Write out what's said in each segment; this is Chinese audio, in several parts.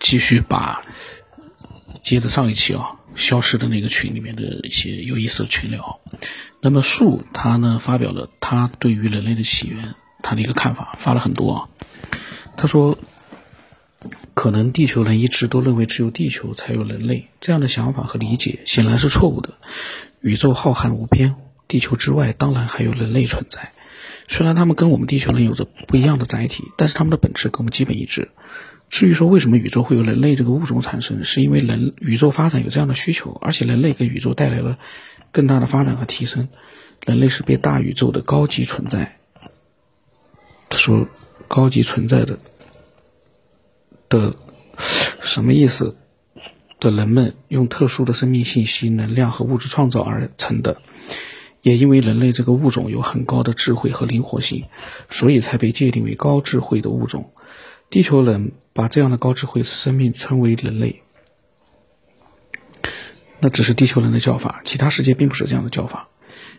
继续把接着上一期啊消失的那个群里面的一些有意思的群聊。那么树他呢发表了他对于人类的起源他的一个看法，发了很多啊。他说，可能地球人一直都认为只有地球才有人类，这样的想法和理解显然是错误的。宇宙浩瀚无边，地球之外当然还有人类存在。虽然他们跟我们地球人有着不一样的载体，但是他们的本质跟我们基本一致。至于说为什么宇宙会有人类这个物种产生，是因为人宇宙发展有这样的需求，而且人类给宇宙带来了更大的发展和提升。人类是被大宇宙的高级存在，他说高级存在的的什么意思？的人们用特殊的生命信息、能量和物质创造而成的。也因为人类这个物种有很高的智慧和灵活性，所以才被界定为高智慧的物种。地球人把这样的高智慧生命称为人类，那只是地球人的叫法，其他世界并不是这样的叫法。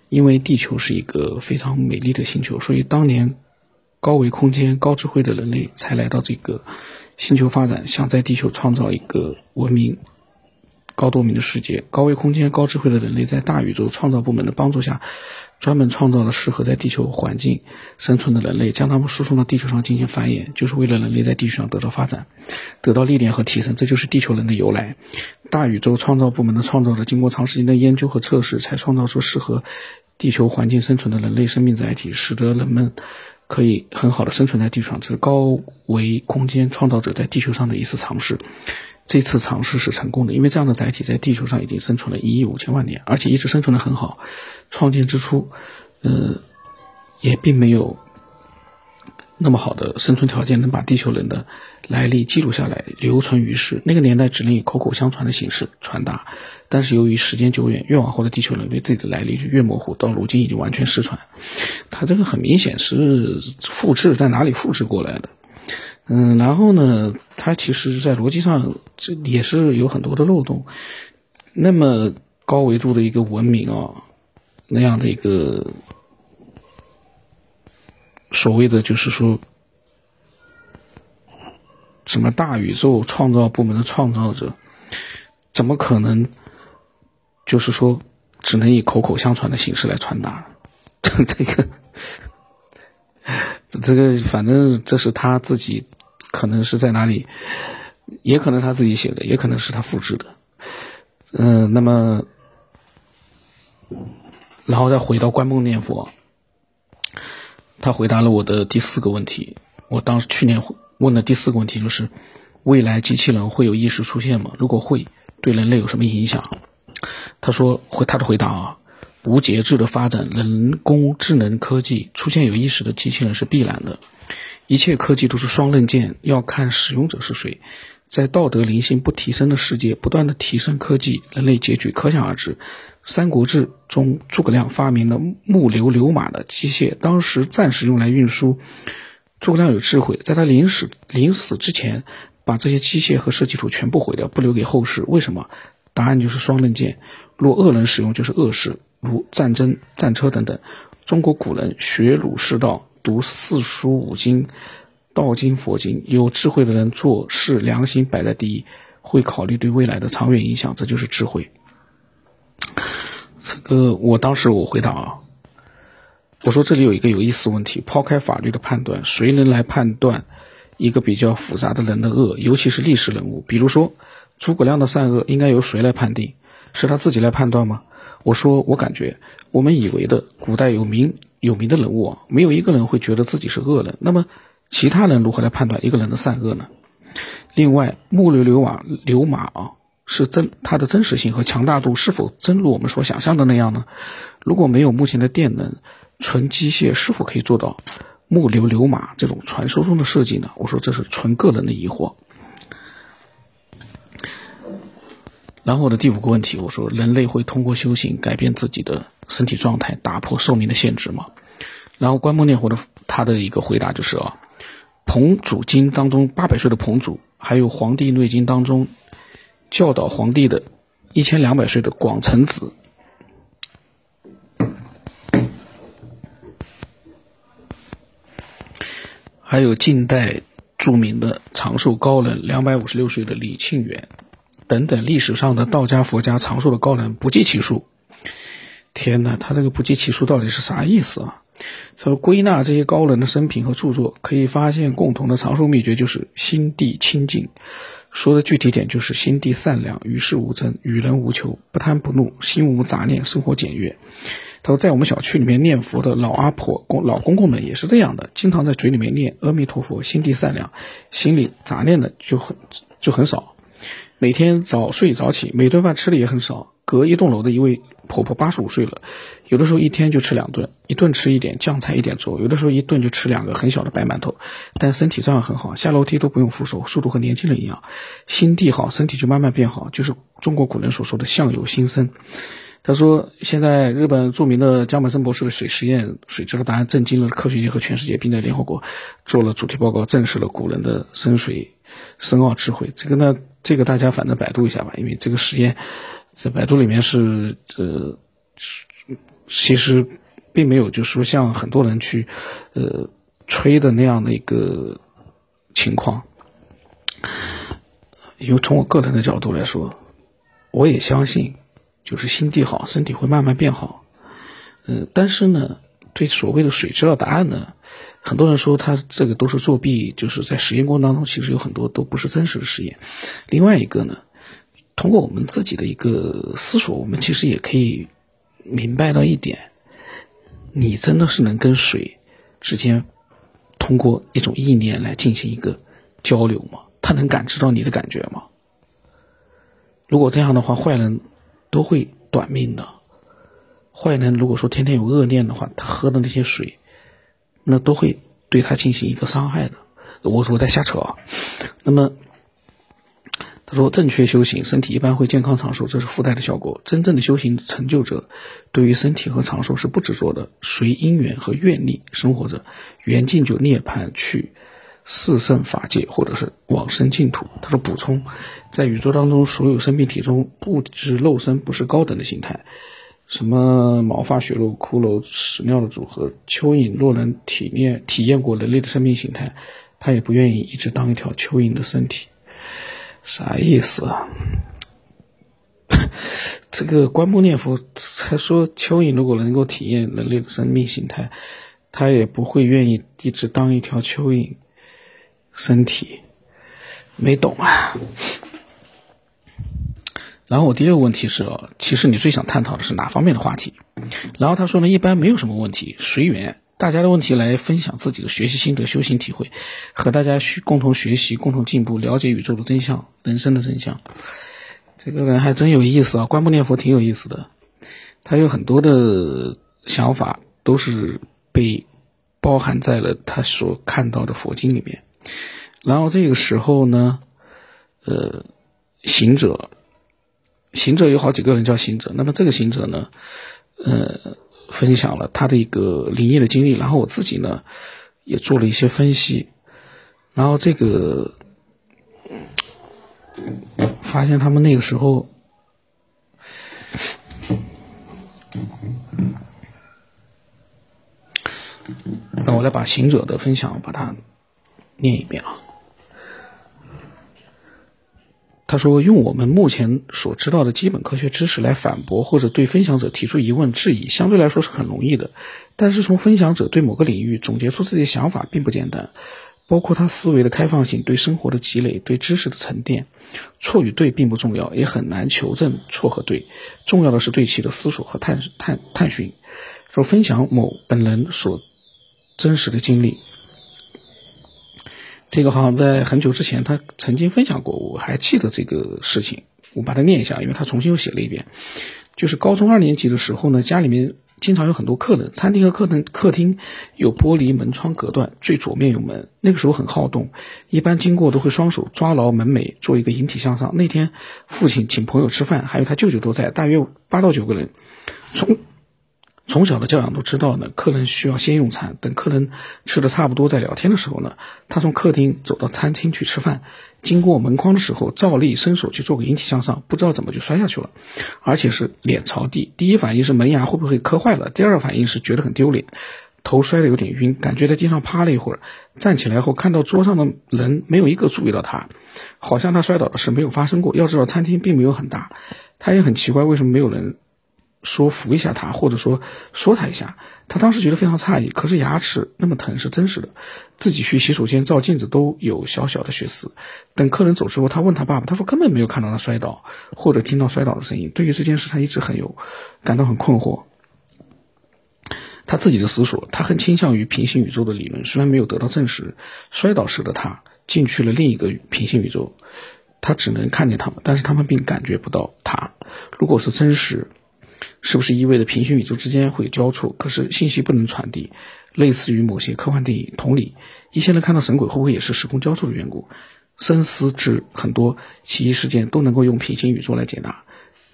因为地球是一个非常美丽的星球，所以当年高维空间、高智慧的人类才来到这个星球发展，想在地球创造一个文明。高多明的世界，高维空间、高智慧的人类在大宇宙创造部门的帮助下，专门创造了适合在地球环境生存的人类，将他们输送到地球上进行繁衍，就是为了人类在地球上得到发展，得到历练和提升。这就是地球人的由来。大宇宙创造部门的创造者经过长时间的研究和测试，才创造出适合地球环境生存的人类生命载体，使得人们可以很好的生存在地球上。这是高维空间创造者在地球上的一次尝试。这次尝试是成功的，因为这样的载体在地球上已经生存了一亿五千万年，而且一直生存的很好。创建之初，呃，也并没有那么好的生存条件，能把地球人的来历记录下来，留存于世。那个年代只能以口口相传的形式传达，但是由于时间久远，越往后的地球人对自己的来历就越模糊，到如今已经完全失传。它这个很明显是复制，在哪里复制过来的？嗯，然后呢，它其实，在逻辑上这也是有很多的漏洞。那么高维度的一个文明啊，那样的一个所谓的就是说，什么大宇宙创造部门的创造者，怎么可能就是说只能以口口相传的形式来传达？这个。这个反正这是他自己，可能是在哪里，也可能他自己写的，也可能是他复制的。嗯，那么，然后再回到观梦念佛，他回答了我的第四个问题。我当时去年问的第四个问题就是：未来机器人会有意识出现吗？如果会，对人类有什么影响？他说回他的回答啊。无节制的发展人工智能科技，出现有意识的机器人是必然的。一切科技都是双刃剑，要看使用者是谁。在道德灵性不提升的世界，不断的提升科技，人类结局可想而知。《三国志》中，诸葛亮发明了木流流马的机械，当时暂时用来运输。诸葛亮有智慧，在他临死临死之前，把这些机械和设计图全部毁掉，不留给后世。为什么？答案就是双刃剑。若恶人使用，就是恶事。如战争、战车等等，中国古人学儒释道，读四书五经、道经、佛经，有智慧的人做事良心摆在第一，会考虑对未来的长远影响，这就是智慧。这个我当时我回答啊，我说这里有一个有意思的问题，抛开法律的判断，谁能来判断一个比较复杂的人的恶，尤其是历史人物，比如说诸葛亮的善恶，应该由谁来判定？是他自己来判断吗？我说，我感觉我们以为的古代有名有名的人物啊，没有一个人会觉得自己是恶人。那么，其他人如何来判断一个人的善恶呢？另外，木流流马流马啊，是真它的真实性和强大度是否真如我们所想象的那样呢？如果没有目前的电能，纯机械是否可以做到木流流马这种传说中的设计呢？我说这是纯个人的疑惑。然后我的第五个问题，我说人类会通过修行改变自己的身体状态，打破寿命的限制吗？然后观梦念佛的他的一个回答就是啊，《彭祖经》当中八百岁的彭祖，还有《黄帝内经》当中教导皇帝的一千两百岁的广成子，还有近代著名的长寿高人两百五十六岁的李庆元，等等历史上的道家、佛家长寿的高人不计其数。天哪，他这个不计其数到底是啥意思啊？他说归纳这些高人的生平和著作，可以发现共同的长寿秘诀就是心地清净。说的具体点就是心地善良，与世无争，与人无求，不贪不怒，心无杂念，生活简约。他说，在我们小区里面念佛的老阿婆、公老公公们也是这样的，经常在嘴里面念阿弥陀佛，心地善良，心里杂念的就很就很少。每天早睡早起，每顿饭吃的也很少。隔一栋楼的一位婆婆八十五岁了，有的时候一天就吃两顿，一顿吃一点酱菜一点粥，有的时候一顿就吃两个很小的白馒头，但身体照样很好，下楼梯都不用扶手，速度和年轻人一样。心地好，身体就慢慢变好，就是中国古人所说的相由心生。他说，现在日本著名的江本森博士的水实验水质的答案震惊了科学界和全世界，并在联合国做了主题报告，证实了古人的深水深奥智慧。这个呢，这个大家反正百度一下吧，因为这个实验。在百度里面是呃，其实并没有，就是说像很多人去呃吹的那样的一个情况。因为从我个人的角度来说，我也相信，就是心地好，身体会慢慢变好。嗯，但是呢，对所谓的水知道答案呢，很多人说他这个都是作弊，就是在实验过程当中，其实有很多都不是真实的实验。另外一个呢。通过我们自己的一个思索，我们其实也可以明白到一点：你真的是能跟水之间通过一种意念来进行一个交流吗？他能感知到你的感觉吗？如果这样的话，坏人都会短命的。坏人如果说天天有恶念的话，他喝的那些水，那都会对他进行一个伤害的。我我在瞎扯啊。那么。他说正确修行，身体一般会健康长寿，这是附带的效果。真正的修行成就者，对于身体和长寿是不执着的，随因缘和愿力生活着，缘尽就涅槃去四圣法界，或者是往生净土。他说补充，在宇宙当中，所有生命体中，不知肉身不是高等的形态。什么毛发、血肉、骷髅、屎尿的组合，蚯蚓若能体验体验过人类的生命形态，他也不愿意一直当一条蚯蚓的身体。啥意思啊？这个观木念佛才说，蚯蚓如果能够体验人类的生命形态，他也不会愿意一直当一条蚯蚓身体。没懂啊。然后我第二个问题是哦，其实你最想探讨的是哪方面的话题？然后他说呢，一般没有什么问题，随缘。大家的问题来分享自己的学习心得、修行体会，和大家学共同学习、共同进步，了解宇宙的真相、人生的真相。这个人还真有意思啊！观不念佛挺有意思的，他有很多的想法都是被包含在了他所看到的佛经里面。然后这个时候呢，呃，行者，行者有好几个人叫行者。那么这个行者呢，呃。分享了他的一个灵异的经历，然后我自己呢也做了一些分析，然后这个发现他们那个时候，让我来把行者的分享把它念一遍啊。他说：“用我们目前所知道的基本科学知识来反驳或者对分享者提出疑问质疑，相对来说是很容易的。但是从分享者对某个领域总结出自己的想法并不简单，包括他思维的开放性、对生活的积累、对知识的沉淀。错与对并不重要，也很难求证错和对。重要的是对其的思索和探探探寻。说分享某本人所真实的经历。”这个好像在很久之前，他曾经分享过，我还记得这个事情。我把它念一下，因为他重新又写了一遍。就是高中二年级的时候呢，家里面经常有很多客人，餐厅和客厅客厅有玻璃门窗隔断，最左面有门。那个时候很好动，一般经过都会双手抓牢门楣，做一个引体向上。那天父亲请朋友吃饭，还有他舅舅都在，大约八到九个人。从从小的教养都知道呢，客人需要先用餐，等客人吃的差不多，再聊天的时候呢，他从客厅走到餐厅去吃饭，经过门框的时候，照例伸手去做个引体向上，不知道怎么就摔下去了，而且是脸朝地。第一反应是门牙会不会磕坏了，第二反应是觉得很丢脸。头摔得有点晕，感觉在地上趴了一会儿，站起来后看到桌上的人没有一个注意到他，好像他摔倒的事没有发生过。要知道餐厅并没有很大，他也很奇怪为什么没有人说扶一下他，或者说说他一下。他当时觉得非常诧异，可是牙齿那么疼是真实的，自己去洗手间照镜子都有小小的血丝。等客人走之后，他问他爸爸，他说根本没有看到他摔倒或者听到摔倒的声音。对于这件事，他一直很有感到很困惑。他自己的思索，他很倾向于平行宇宙的理论，虽然没有得到证实。摔倒时的他进去了另一个平行宇宙，他只能看见他们，但是他们并感觉不到他。如果是真实，是不是意味着平行宇宙之间会交错，可是信息不能传递，类似于某些科幻电影。同理，一些人看到神鬼会不会也是时空交错的缘故？深思之，很多奇异事件都能够用平行宇宙来解答。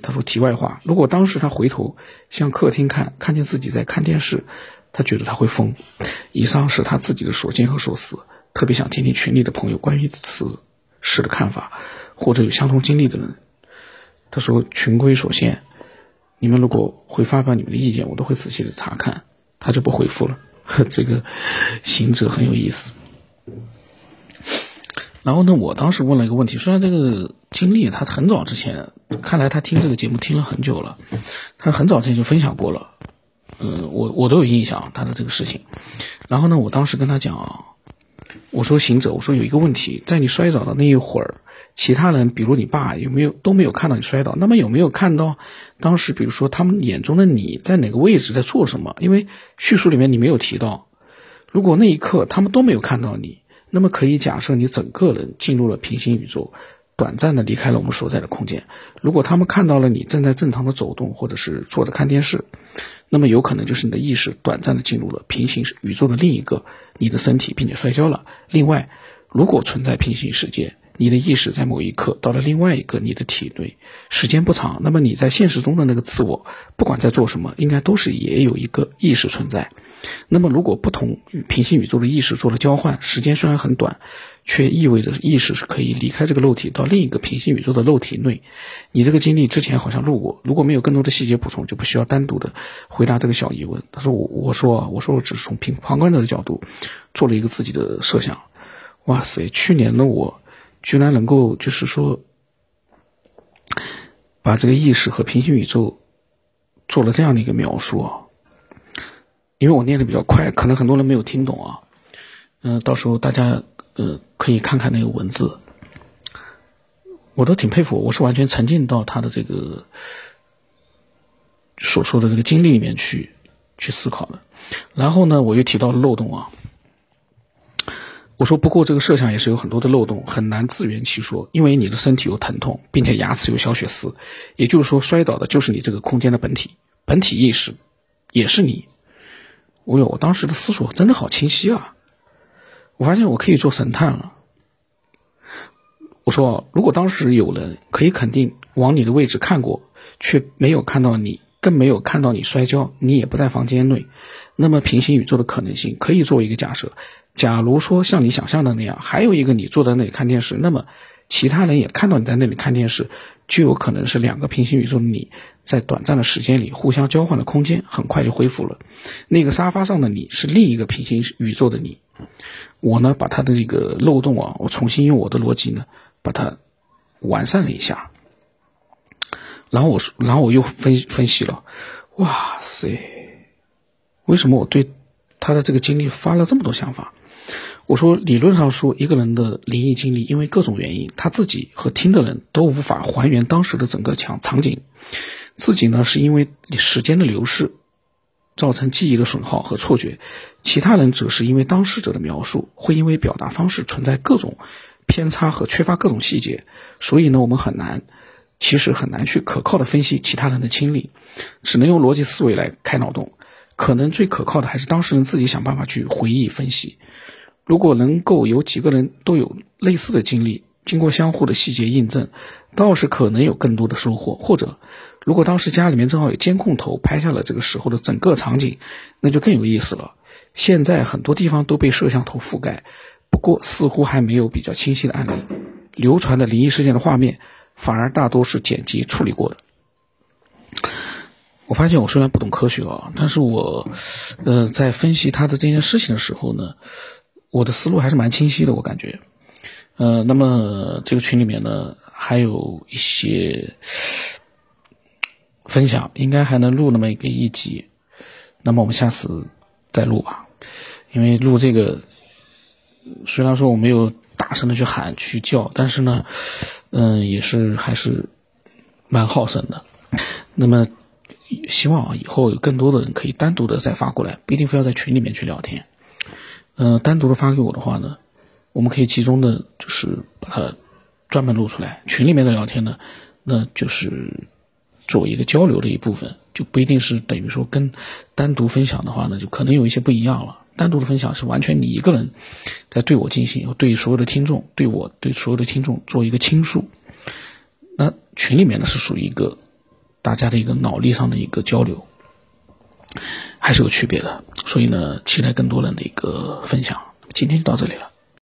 他说：“题外话，如果当时他回头向客厅看，看见自己在看电视，他觉得他会疯。”以上是他自己的所见和所思，特别想听听群里的朋友关于此事的看法，或者有相同经历的人。他说：“群规所限，你们如果会发表你们的意见，我都会仔细的查看。”他就不回复了。这个行者很有意思。然后呢，我当时问了一个问题，虽然这个经历他很早之前，看来他听这个节目听了很久了，他很早之前就分享过了，嗯，我我都有印象他的这个事情。然后呢，我当时跟他讲，我说行者，我说有一个问题，在你摔倒的那一会儿，其他人，比如你爸，有没有都没有看到你摔倒？那么有没有看到当时，比如说他们眼中的你在哪个位置，在做什么？因为叙述里面你没有提到，如果那一刻他们都没有看到你。那么可以假设你整个人进入了平行宇宙，短暂的离开了我们所在的空间。如果他们看到了你正在正常的走动，或者是坐着看电视，那么有可能就是你的意识短暂的进入了平行宇宙的另一个你的身体，并且摔跤了。另外，如果存在平行世界，你的意识在某一刻到了另外一个你的体内，时间不长，那么你在现实中的那个自我，不管在做什么，应该都是也有一个意识存在。那么，如果不同平行宇宙的意识做了交换，时间虽然很短，却意味着意识是可以离开这个肉体到另一个平行宇宙的肉体内。你这个经历之前好像录过，如果没有更多的细节补充，就不需要单独的回答这个小疑问。他说：“我我说我说我只是从旁旁观者的角度做了一个自己的设想。”哇塞，去年的我居然能够就是说把这个意识和平行宇宙做了这样的一个描述啊！因为我念的比较快，可能很多人没有听懂啊。嗯，到时候大家呃可以看看那个文字，我都挺佩服，我是完全沉浸到他的这个所说的这个经历里面去去思考的。然后呢，我又提到了漏洞啊。我说不过这个设想也是有很多的漏洞，很难自圆其说，因为你的身体有疼痛，并且牙齿有小血丝，也就是说摔倒的就是你这个空间的本体，本体意识也是你。我有，我当时的思索真的好清晰啊！我发现我可以做神探了。我说，如果当时有人可以肯定往你的位置看过，却没有看到你，更没有看到你摔跤，你也不在房间内，那么平行宇宙的可能性可以作为一个假设。假如说像你想象的那样，还有一个你坐在那里看电视，那么其他人也看到你在那里看电视。就有可能是两个平行宇宙的你，在短暂的时间里互相交换了空间，很快就恢复了。那个沙发上的你是另一个平行宇宙的你。我呢，把它的这个漏洞啊，我重新用我的逻辑呢，把它完善了一下。然后我说，然后我又分分析了，哇塞，为什么我对他的这个经历发了这么多想法？我说，理论上说，一个人的灵异经历，因为各种原因，他自己和听的人都无法还原当时的整个场场景。自己呢，是因为时间的流逝，造成记忆的损耗和错觉；其他人则是因为当事者的描述，会因为表达方式存在各种偏差和缺乏各种细节。所以呢，我们很难，其实很难去可靠的分析其他人的经历，只能用逻辑思维来开脑洞。可能最可靠的还是当事人自己想办法去回忆分析。如果能够有几个人都有类似的经历，经过相互的细节印证，倒是可能有更多的收获。或者，如果当时家里面正好有监控头拍下了这个时候的整个场景，那就更有意思了。现在很多地方都被摄像头覆盖，不过似乎还没有比较清晰的案例。流传的灵异事件的画面，反而大多是剪辑处理过的。我发现我虽然不懂科学啊，但是我，呃，在分析他的这件事情的时候呢，我的思路还是蛮清晰的，我感觉。呃，那么这个群里面呢，还有一些分享，应该还能录那么一个一集。那么我们下次再录吧，因为录这个，虽然说我没有大声的去喊去叫，但是呢，嗯，也是还是蛮耗神的。那么。希望啊，以后有更多的人可以单独的再发过来，不一定非要在群里面去聊天。嗯，单独的发给我的话呢，我们可以集中的，就是把它专门录出来。群里面的聊天呢，那就是作为一个交流的一部分，就不一定是等于说跟单独分享的话呢，就可能有一些不一样了。单独的分享是完全你一个人在对我进行，对所有的听众，对我对所有的听众做一个倾诉。那群里面呢，是属于一个。大家的一个脑力上的一个交流，还是有区别的，所以呢，期待更多人的一个分享。今天就到这里了。